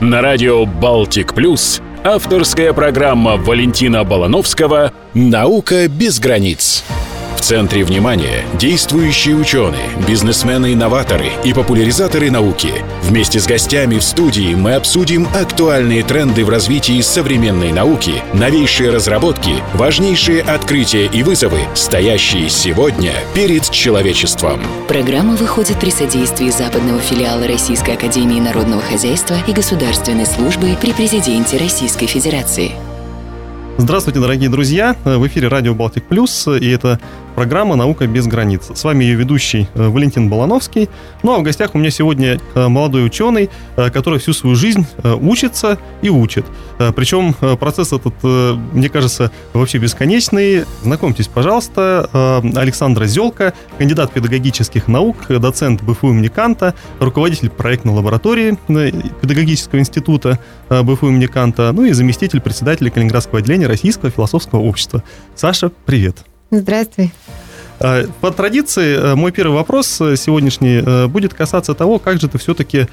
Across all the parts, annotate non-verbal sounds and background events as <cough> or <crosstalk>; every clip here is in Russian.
На радио «Балтик Плюс» авторская программа Валентина Балановского «Наука без границ» центре внимания действующие ученые, бизнесмены-инноваторы и популяризаторы науки. Вместе с гостями в студии мы обсудим актуальные тренды в развитии современной науки, новейшие разработки, важнейшие открытия и вызовы, стоящие сегодня перед человечеством. Программа выходит при содействии западного филиала Российской Академии Народного Хозяйства и Государственной службы при Президенте Российской Федерации. Здравствуйте, дорогие друзья! В эфире радио Балтик Плюс, и это программа «Наука без границ». С вами ее ведущий э, Валентин Балановский. Ну а в гостях у меня сегодня э, молодой ученый, э, который всю свою жизнь учится и учит. Причем процесс этот, мне кажется, вообще бесконечный. Знакомьтесь, пожалуйста, Александра Зелка, кандидат педагогических наук, доцент БФУ имени Канта, руководитель проектной лаборатории педагогического института БФУ имени Канта, ну и заместитель председателя Калининградского отделения Российского философского общества. Саша, привет! Здравствуй. А, по традиции, э, мой первый вопрос э, сегодняшний э, будет касаться того, как же ты все-таки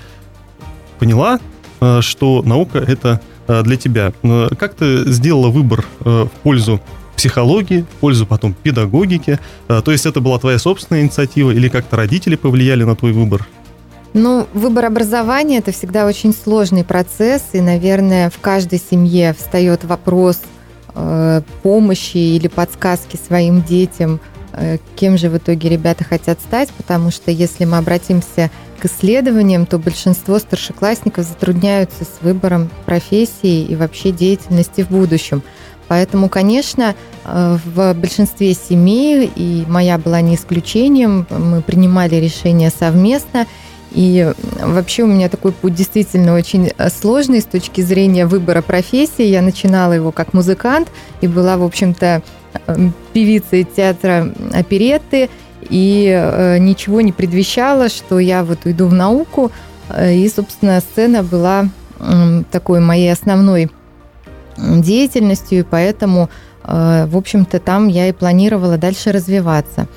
поняла, что наука это для тебя. Как ты сделала выбор в пользу психологии, в пользу потом педагогики? То есть это была твоя собственная инициатива или как-то родители повлияли на твой выбор? Ну, выбор образования – это всегда очень сложный процесс, и, наверное, в каждой семье встает вопрос – помощи или подсказки своим детям, э, кем же в итоге ребята хотят стать, потому что если мы обратимся к исследованиям, то большинство старшеклассников затрудняются с выбором профессии и вообще деятельности в будущем. Поэтому, конечно, э, в большинстве семей, и моя была не исключением, мы принимали решения совместно – и вообще у меня такой путь действительно очень э, сложный с точки зрения выбора профессии. Я начинала его как музыкант и была, в общем-то, эм, певицей театра оперетты. И э, ничего не предвещало, что я вот уйду в науку. Э, и, собственно, сцена была такой моей основной деятельностью, и поэтому, в общем-то, там я и планировала дальше развиваться.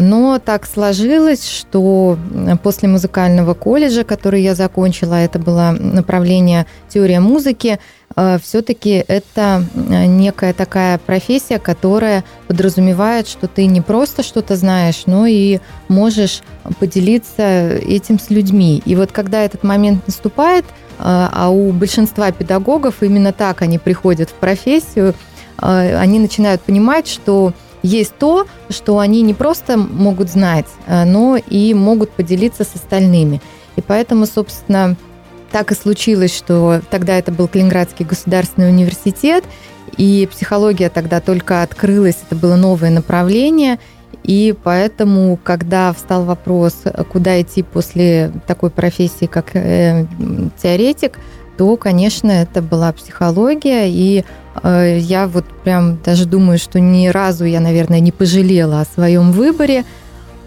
Но так сложилось, что после музыкального колледжа, который я закончила, это было направление теория музыки, э, все-таки это э, некая такая профессия, которая подразумевает, что ты не просто что-то знаешь, но и можешь поделиться этим с людьми. И вот когда этот момент наступает, э, а у большинства педагогов именно так они приходят в профессию, они начинают понимать, что есть то, что они не просто могут знать, э, но и могут поделиться с остальными. И поэтому, собственно, так и случилось, что тогда это был Калининградский государственный университет, и психология тогда только открылась, это было новое направление, и поэтому, когда встал вопрос, куда идти после такой профессии, как э, теоретик, то, конечно, это была психология, и я вот прям даже думаю, что ни разу я, наверное, не пожалела о своем выборе.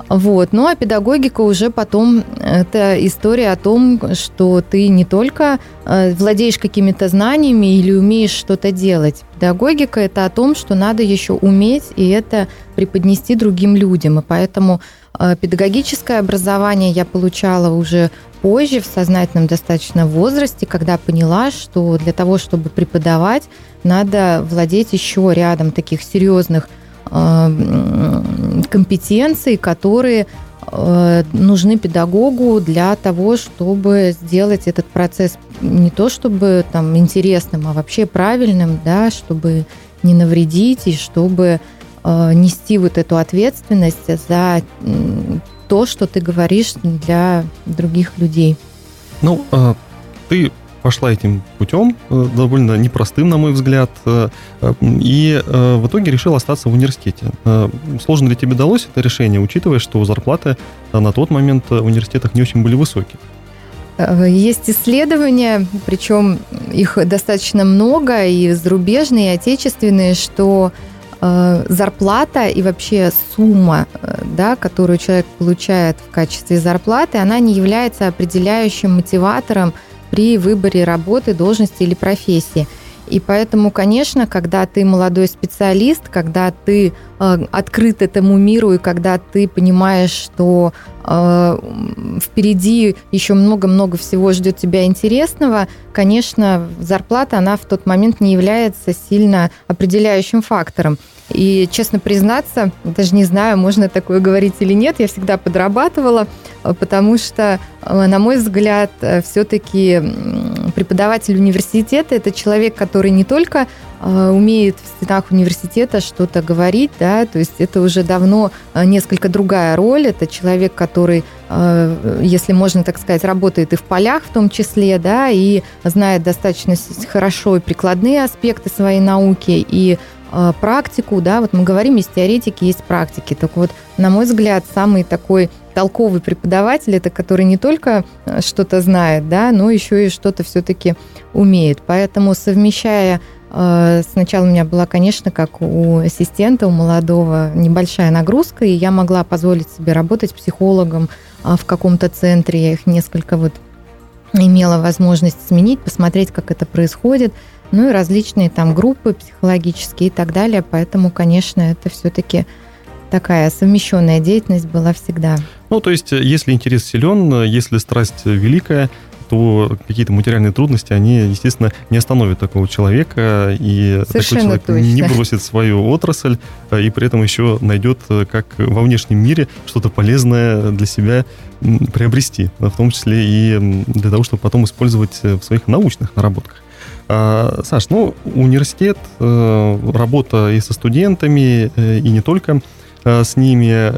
Вот. Ну а педагогика уже потом это история о том, что ты не только э, владеешь какими-то знаниями или умеешь что-то делать. Педагогика это о том, что надо еще уметь и это преподнести другим людям. И поэтому э, педагогическое образование я получала уже позже, в сознательном достаточно возрасте, когда поняла, что для того, чтобы преподавать, надо владеть еще рядом таких серьезных э, компетенций, которые э, нужны педагогу для того, чтобы сделать этот процесс не то чтобы там интересным, а вообще правильным, да, чтобы не навредить и чтобы э, нести вот эту ответственность за то, что ты говоришь для других людей. Ну, а, ты пошла этим путем, э, довольно непростым, на мой взгляд, э, и э, в итоге решила остаться в университете. Сложно ли тебе далось это решение, учитывая, что зарплаты на тот момент в университетах не очень были высокие? Есть исследования, причем их достаточно много, и зарубежные, и отечественные, что зарплата и вообще сумма, да, которую человек получает в качестве зарплаты, она не является определяющим мотиватором при выборе работы, должности или профессии. И поэтому, конечно, когда ты молодой специалист, когда ты э, открыт этому миру и когда ты понимаешь, что э, впереди еще много-много всего ждет тебя интересного, конечно, зарплата, она в тот момент не является сильно определяющим фактором. И, честно признаться, даже не знаю, можно такое говорить или нет, я всегда подрабатывала, э, потому что, э, на мой взгляд, э, все-таки преподаватель университета – это человек, который не только умеет в стенах университета что-то говорить, да, то есть это уже давно несколько другая роль, это человек, который, если можно так сказать, работает и в полях в том числе, да, и знает достаточно хорошо и прикладные аспекты своей науки, и практику, да, вот мы говорим, есть теоретики, есть практики. Так вот, на мой взгляд, самый такой толковый преподаватель, это который не только э, что-то знает, да, но еще и что-то все-таки умеет. Поэтому совмещая э, Сначала у меня была, конечно, как у ассистента, у молодого, небольшая нагрузка, и я могла позволить себе работать психологом в каком-то центре. Я их несколько вот имела возможность сменить, посмотреть, как это происходит – ну и различные там группы психологические и так далее. Поэтому, конечно, это все-таки такая совмещенная деятельность была всегда. Ну, то есть, если интерес силен, если страсть великая, то какие-то материальные трудности, они, естественно, не остановят такого человека, и Совершенно такой человек точно. не бросит свою отрасль, и при этом еще найдет, как во внешнем мире, что-то полезное для себя приобрести, в том числе и для того, чтобы потом использовать в своих научных наработках. А, Саш, ну, университет, э, работа и со студентами, э, и не только э, с ними,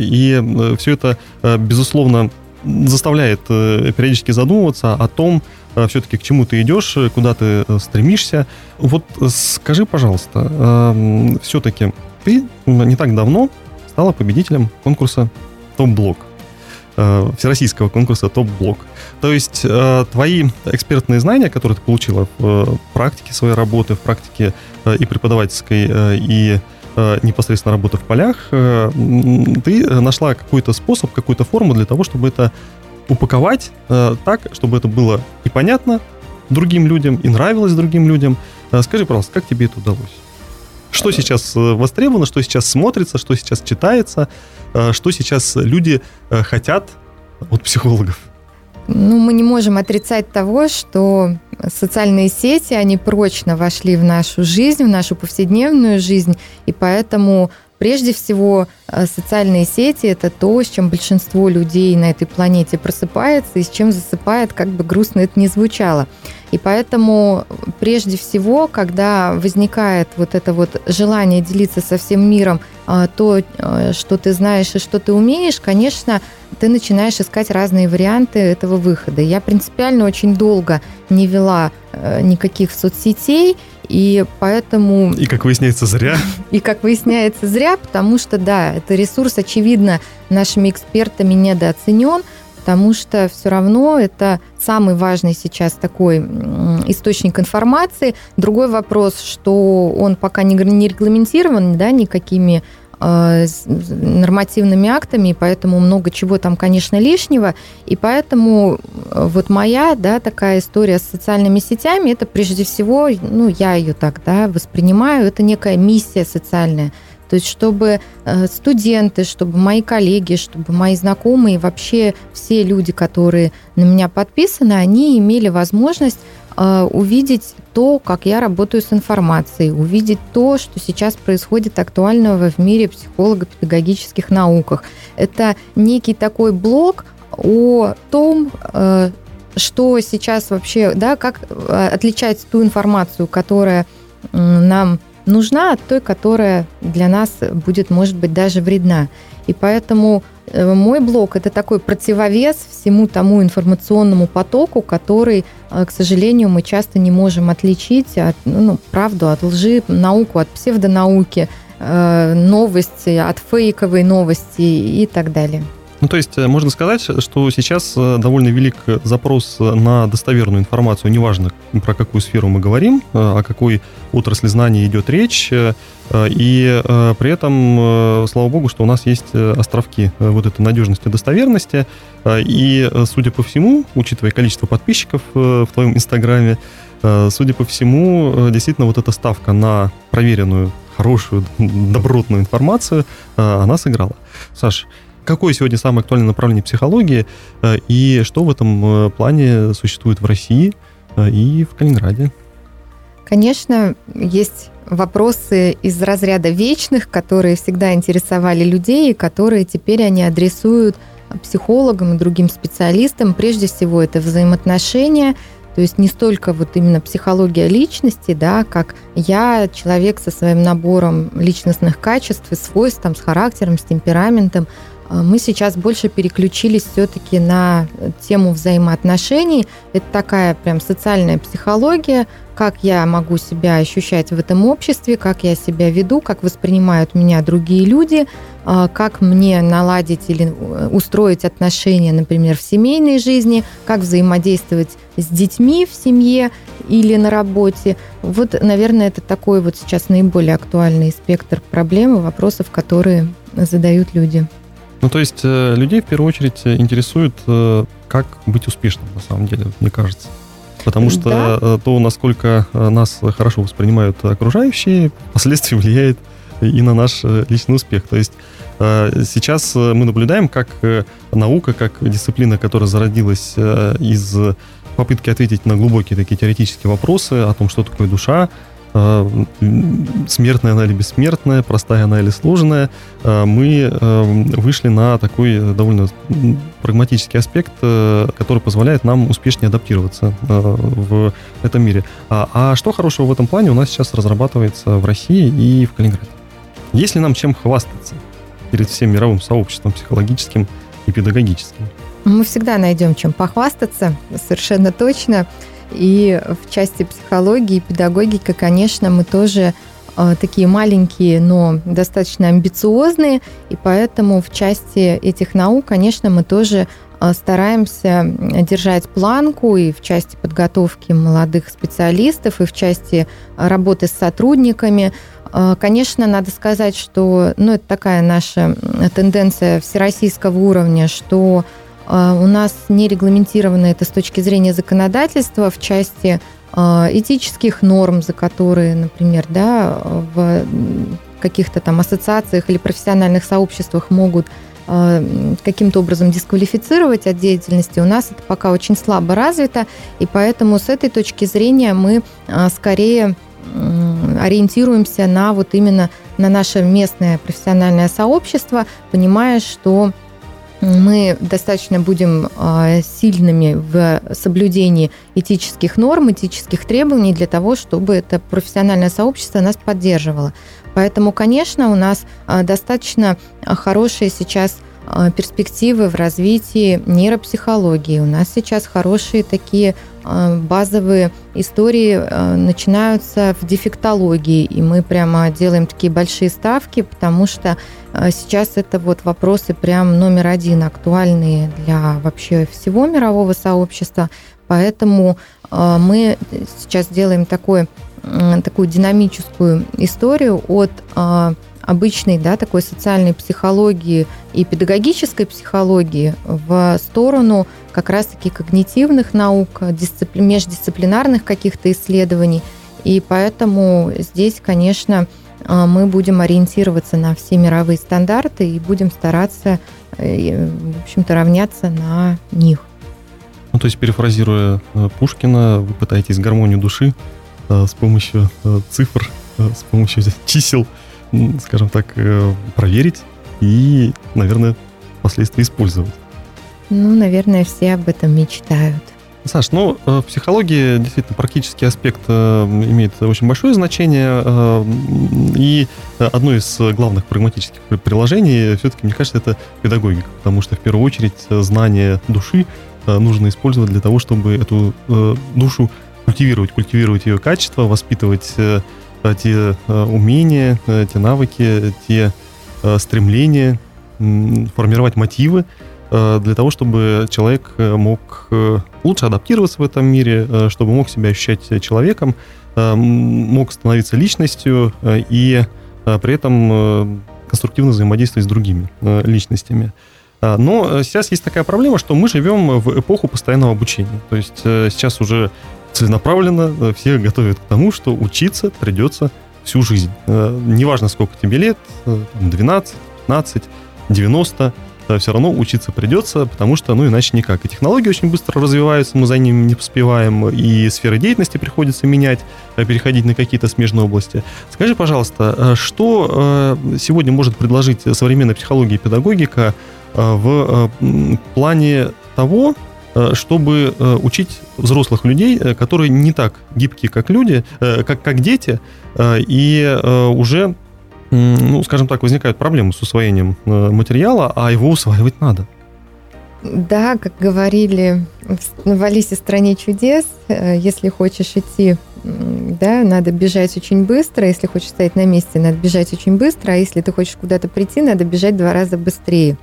и все это, безусловно, заставляет периодически задумываться о том, все-таки к чему ты идешь, куда ты стремишься. Вот скажи, пожалуйста, все-таки ты не так давно стала победителем конкурса «Топ-блок». Э, всероссийского конкурса «Топ-блок». То есть э, твои экспертные знания, которые ты получила в э, практике своей работы, в практике и преподавательской, и непосредственно работы в полях, ты нашла какой-то способ, какую-то форму для того, чтобы это упаковать так, чтобы это было и понятно другим людям, и нравилось другим людям. Скажи, пожалуйста, как тебе это удалось? Что сейчас востребовано, что сейчас смотрится, что сейчас читается, Э, что сейчас люди э, хотят от психологов? Ну, мы не можем отрицать того, что социальные сети, они прочно вошли в нашу жизнь, в нашу повседневную жизнь, и поэтому Прежде всего, э, социальные сети – это то, с чем большинство людей на этой планете просыпается и с чем засыпает, как бы грустно это ни звучало. И поэтому, прежде всего, когда возникает вот это вот желание делиться со всем миром а, то, э, что ты знаешь и что ты умеешь, конечно, ты начинаешь искать разные варианты этого выхода. Я принципиально очень долго не вела э, никаких соцсетей, и поэтому... И, как выясняется, зря. <laughs> И, как выясняется, зря, потому что, да, это ресурс, очевидно, нашими экспертами недооценен, потому что все равно это самый важный сейчас такой источник информации. Другой вопрос, что он пока не регламентирован да, никакими нормативными актами, и поэтому много чего там, конечно, лишнего. И поэтому э, вот моя, да, такая история с социальными сетями, это прежде всего, ну, я ее так, да, воспринимаю, это некая миссия социальная. То есть, чтобы э, студенты, чтобы мои коллеги, чтобы мои знакомые, вообще все люди, которые на меня подписаны, они имели возможность Э, увидеть то, как я работаю с информацией, увидеть то, что сейчас происходит актуального в мире психолого-педагогических науках. Это некий такой блок о том, э, что сейчас вообще, да, как э, отличать ту информацию, которая нам нужна от той, которая для нас будет, может быть, даже вредна. И поэтому Э, мой блог – это такой противовес всему тому информационному потоку, который, э, к сожалению, мы часто не можем отличить от, ну, ну, правду от лжи, науку от псевдонауки, э, новости от фейковой новости и так далее. Ну, то есть можно сказать, что сейчас довольно велик запрос на достоверную информацию, неважно, про какую сферу мы говорим, о какой отрасли знаний идет речь, Э, и э, при этом, э, слава богу, что у нас есть островки вот этой надежности и достоверности. И, судя по всему, учитывая количество подписчиков в твоем инстаграме, Судя по всему, действительно, вот эта ставка на проверенную, хорошую, добротную информацию, она сыграла. Саш, какое сегодня самое актуальное направление психологии и что в этом плане существует в России и в Калининграде? Конечно, есть вопросы из разряда вечных, которые всегда интересовали людей и которые теперь они адресуют психологам и другим специалистам. Прежде всего, это взаимоотношения, то есть не столько вот именно психология личности, да, как я, человек со своим набором личностных качеств и свойств, там, с характером, с темпераментом, мы сейчас больше переключились все-таки на тему взаимоотношений. Это такая прям социальная психология, как я могу себя ощущать в этом обществе, как я себя веду, как воспринимают меня другие люди, а, как мне наладить или э, устроить отношения, например, в семейной жизни, как взаимодействовать с детьми в семье или на работе. Вот, наверное, это такой вот сейчас наиболее актуальный спектр проблем и вопросов, которые задают люди. Ну, то есть э, людей в первую очередь интересует, э, как быть успешным, на самом деле, мне кажется. Потому что да. Э, то, насколько нас хорошо воспринимают окружающие, впоследствии <laughs> влияет и на наш личный успех. То есть сейчас мы наблюдаем, как наука, как дисциплина, которая зародилась из попытки ответить на глубокие такие теоретические вопросы о том, что такое душа, Э, смертная она или бессмертная, простая она или сложная, э, мы э, вышли на такой довольно прагматический аспект, который позволяет нам успешнее адаптироваться в этом мире. А, а что хорошего в этом плане у нас сейчас разрабатывается в России и в Калининграде? Есть ли нам чем хвастаться перед всем мировым сообществом психологическим и педагогическим? Мы всегда найдем чем похвастаться, совершенно точно. И в части психологии и педагогики, конечно, мы тоже э, такие маленькие, но достаточно амбициозные, и поэтому в части этих наук, конечно, мы тоже э, стараемся держать планку и в части подготовки молодых специалистов, и в части работы с сотрудниками. Э, конечно, надо сказать, что ну, это такая наша тенденция всероссийского уровня, что у нас не регламентировано это с точки зрения законодательства в части а, этических норм, за которые, например, да, в каких-то там ассоциациях или профессиональных сообществах могут а, каким-то образом дисквалифицировать от деятельности, у нас это пока очень слабо развито, и поэтому с этой точки зрения мы скорее ориентируемся на вот именно на наше местное профессиональное сообщество, понимая, что мы достаточно будем а, сильными в соблюдении этических норм, этических требований для того, чтобы это профессиональное сообщество нас поддерживало. Поэтому, конечно, у нас а, достаточно хорошие сейчас а, перспективы в развитии нейропсихологии. У нас сейчас хорошие такие базовые истории а, начинаются в дефектологии, и мы прямо делаем такие большие ставки, потому что сейчас это вот вопросы прям номер один, актуальные для вообще всего мирового сообщества. Поэтому мы сейчас делаем такой, такую динамическую историю от обычной, да, такой социальной психологии и педагогической психологии в сторону как раз-таки когнитивных наук, дисципли... междисциплинарных каких-то исследований. И поэтому здесь, конечно, а, мы будем ориентироваться на все мировые стандарты и будем стараться, э, в общем-то, равняться на них. Ну, то есть, перефразируя э, Пушкина, вы пытаетесь гармонию души э, с помощью цифр, с помощью чисел скажем так, э, проверить и, наверное, впоследствии использовать. Ну, наверное, все об этом мечтают. Саш, ну, э, в психологии действительно практический аспект э, имеет очень большое значение, и одно из главных прагматических приложений, все-таки, мне кажется, это педагогика, потому что, в первую очередь, знание души нужно использовать для того, чтобы эту душу культивировать, культивировать ее качество, воспитывать те э, умения, э, те навыки, те стремления, формировать мотивы для того, чтобы человек мог лучше адаптироваться в этом мире, чтобы мог себя ощущать человеком, мог становиться личностью и при этом конструктивно взаимодействовать с другими личностями. Но сейчас есть такая проблема, что мы живем в эпоху постоянного обучения. То есть сейчас уже целенаправленно всех готовят к тому, что учиться придется всю жизнь. Неважно, сколько тебе лет, 12, 15, 90, все равно учиться придется, потому что, ну, иначе никак. И технологии очень быстро развиваются, мы за ними не поспеваем, и сферы деятельности приходится менять, э, переходить на какие-то смежные области. Скажи, пожалуйста, э, что э, сегодня может предложить современная психология и педагогика в плане того, чтобы учить взрослых людей, которые не так гибкие, как люди, как, как дети, и уже ну, скажем так, возникают проблемы с усвоением э, материала, а его усваивать надо. Да, как говорили в Алисе стране чудес, э, если хочешь идти, да, надо бежать очень быстро, если хочешь стоять на месте, надо бежать очень быстро, а если ты хочешь куда-то прийти, надо бежать два раза быстрее.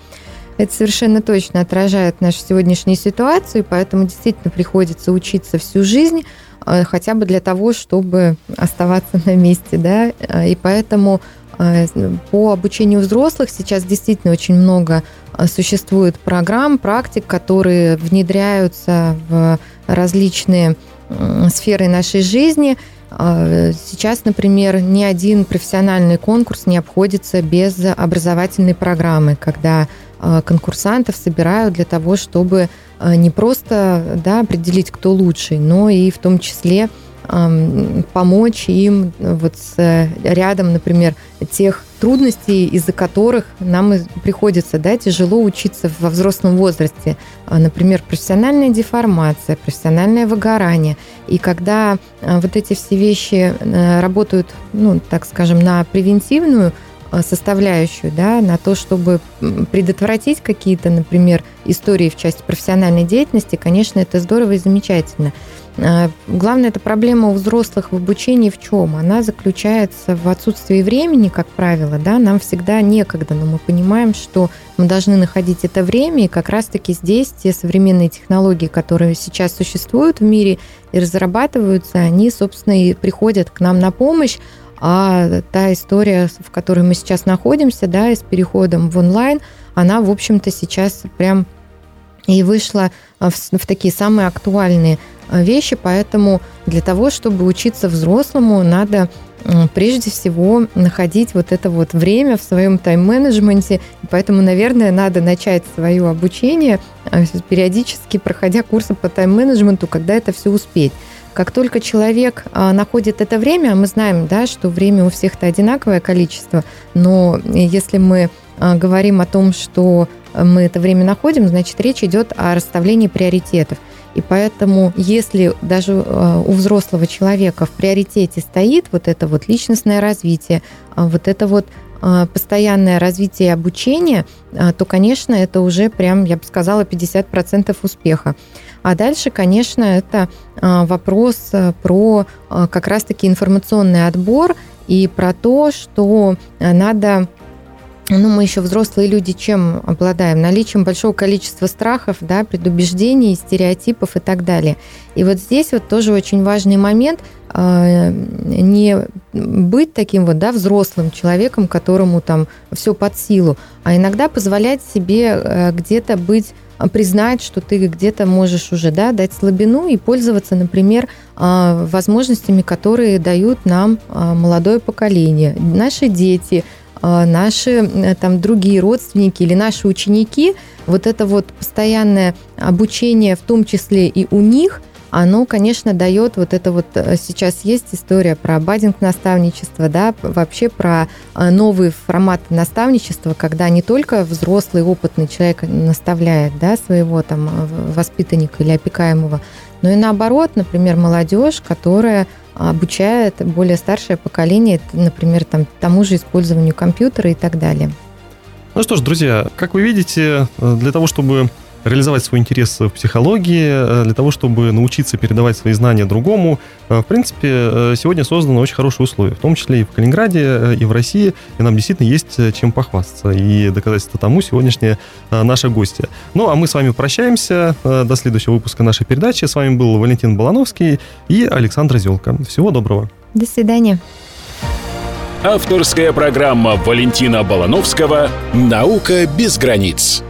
Это совершенно точно отражает нашу сегодняшнюю ситуацию, поэтому действительно приходится учиться всю жизнь, э, хотя бы для того, чтобы оставаться на месте, да, и поэтому Э, по обучению взрослых сейчас действительно очень много э, существует программ, практик, которые внедряются в различные сферы нашей жизни. Э, сейчас, например, ни один профессиональный конкурс не обходится без образовательной программы, когда конкурсантов собирают для того, чтобы не просто да, определить, кто лучший, но и в том числе помочь им вот с рядом, например, тех трудностей, из-за которых нам приходится да, тяжело учиться во взрослом возрасте. А, например, профессиональная деформация, профессиональное выгорание. И когда а, вот эти все вещи э, работают, ну, так скажем, на превентивную а, составляющую, да, на то, чтобы предотвратить какие-то, например, истории в части профессиональной деятельности, конечно, это здорово и замечательно. А, главная эта проблема у взрослых в обучении в чем? Она заключается в отсутствии времени, как правило, да, нам всегда некогда, но мы понимаем, что мы должны находить это время, и как раз-таки здесь те современные технологии, которые сейчас существуют в мире и разрабатываются, они, собственно, и приходят к нам на помощь, а та история, в которой мы сейчас находимся, да, с переходом в онлайн, она, в общем-то, сейчас прям и вышла в, в такие самые актуальные Э, вещи, поэтому для того, чтобы учиться взрослому, надо прежде всего находить вот это вот время в своем тайм-менеджменте. Поэтому, наверное, надо начать свое обучение э, периодически, проходя курсы по тайм-менеджменту, когда это все успеть. Как только человек э, находит это время, мы знаем, да, что время у всех-то одинаковое количество, но если мы говорим о том, что мы это время находим, значит, речь идет о расставлении приоритетов. И поэтому, если даже э, у взрослого человека в приоритете стоит вот это вот личностное развитие, а вот это вот постоянное развитие и обучение, то, конечно, это уже прям, я бы сказала, 50% успеха. А дальше, конечно, это вопрос про как раз-таки информационный отбор и про то, что надо ну, мы еще взрослые люди чем обладаем? Наличием большого количества страхов, да, предубеждений, стереотипов и так далее. И вот здесь вот тоже очень важный момент э, не быть таким вот, да, взрослым человеком, которому там все под силу, а иногда позволять себе э, где-то быть признать, что ты где-то можешь уже да, дать слабину и пользоваться, например, э, возможностями, которые дают нам молодое поколение, наши дети, а, наши э, там другие родственники или наши ученики, вот это вот постоянное обучение, в том числе и у них, оно, конечно, дает вот это вот, э, сейчас есть история про бадинг наставничество, да, вообще про э, новый формат наставничества, когда не только взрослый опытный человек наставляет, да, своего там воспитанника или опекаемого, но и наоборот, например, молодежь, которая обучает более старшее поколение, например, там, тому же использованию компьютера и так далее. Ну что ж, друзья, как вы видите, э, для того, чтобы реализовать свой интерес в психологии, э, для того, чтобы научиться передавать свои знания другому. Э, в принципе, э, сегодня созданы очень хорошие условия, в том числе и в Калининграде, и в России, и нам действительно есть чем похвастаться. И доказательство тому сегодняшние наши гости. Ну, а мы с вами прощаемся до следующего выпуска нашей передачи. С вами был Валентин Балановский и Александр Зелка. Всего доброго. До свидания. Авторская программа Валентина Балановского «Наука без границ».